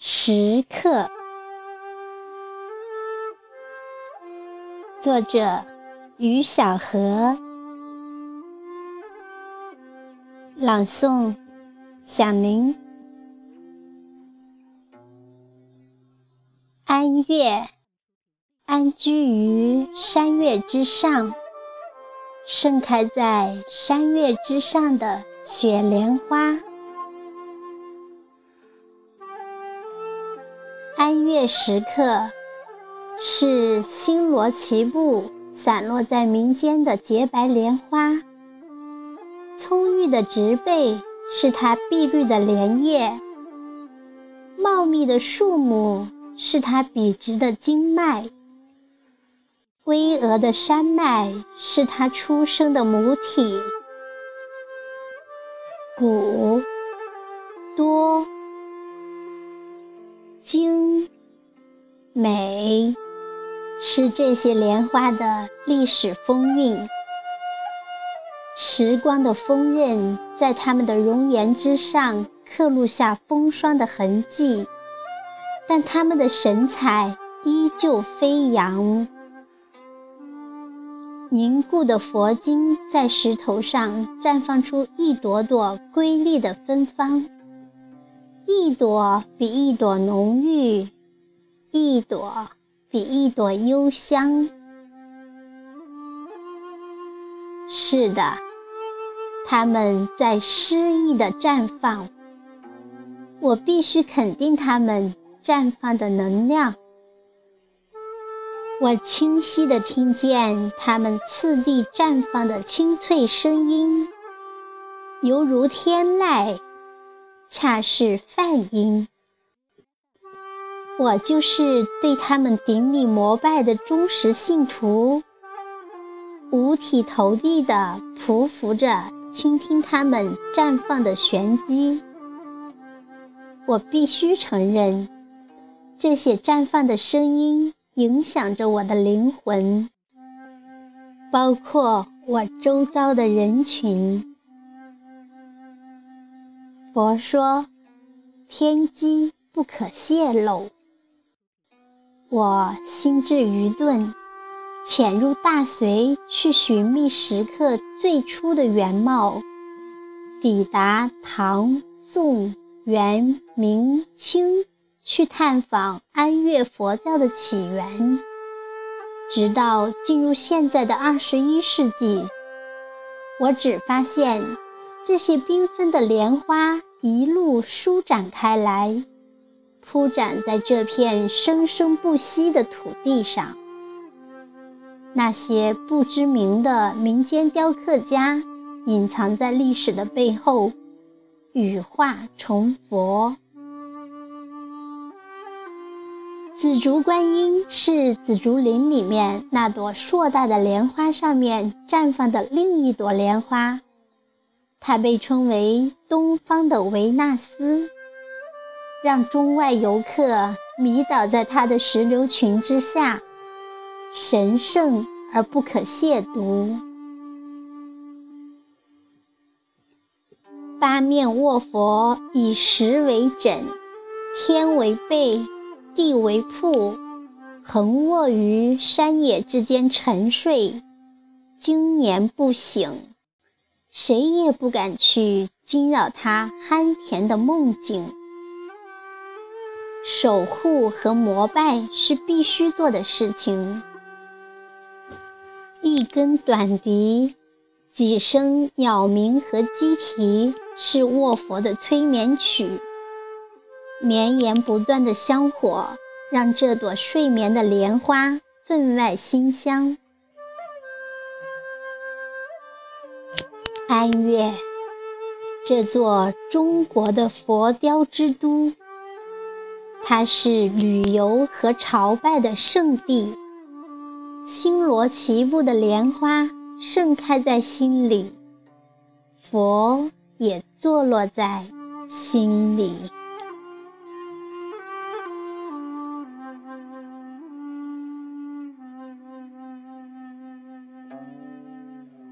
时刻。作者于小河朗诵想您安月，安居于山岳之上，盛开在山岳之上的雪莲花。月时刻。是星罗棋布散落在民间的洁白莲花，葱郁的植被是它碧绿的莲叶，茂密的树木是它笔直的经脉，巍峨的山脉是它出生的母体，古多精美。是这些莲花的历史风韵，时光的锋刃在它们的容颜之上刻录下风霜的痕迹，但它们的神采依旧飞扬。凝固的佛经在石头上绽放出一朵朵瑰丽的芬芳，一朵比一朵浓郁，一朵。比一朵幽香。是的，它们在诗意的绽放。我必须肯定它们绽放的能量。我清晰地听见它们次第绽放的清脆声音，犹如天籁，恰是梵音。我就是对他们顶礼膜拜的忠实信徒，五体投地地匍匐着倾听他们绽放的玄机。我必须承认，这些绽放的声音影响着我的灵魂，包括我周遭的人群。佛说，天机不可泄露。我心智愚钝，潜入大隋去寻觅石刻最初的原貌，抵达唐、宋、元、明、清，去探访安岳佛教的起源，直到进入现在的二十一世纪，我只发现这些缤纷的莲花一路舒展开来。铺展在这片生生不息的土地上，那些不知名的民间雕刻家隐藏在历史的背后，羽化成佛。紫竹观音是紫竹林里面那朵硕大的莲花上面绽放的另一朵莲花，它被称为东方的维纳斯。让中外游客迷倒在它的石榴裙之下，神圣而不可亵渎。八面卧佛以石为枕，天为被，地为铺，横卧于山野之间沉睡，经年不醒，谁也不敢去惊扰他酣甜的梦境。守护和膜拜是必须做的事情。一根短笛，几声鸟鸣和鸡啼是卧佛的催眠曲。绵延不断的香火让这朵睡眠的莲花分外馨香。安岳，这座中国的佛雕之都。它是旅游和朝拜的圣地，星罗棋布的莲花盛开在心里，佛也坐落在心里。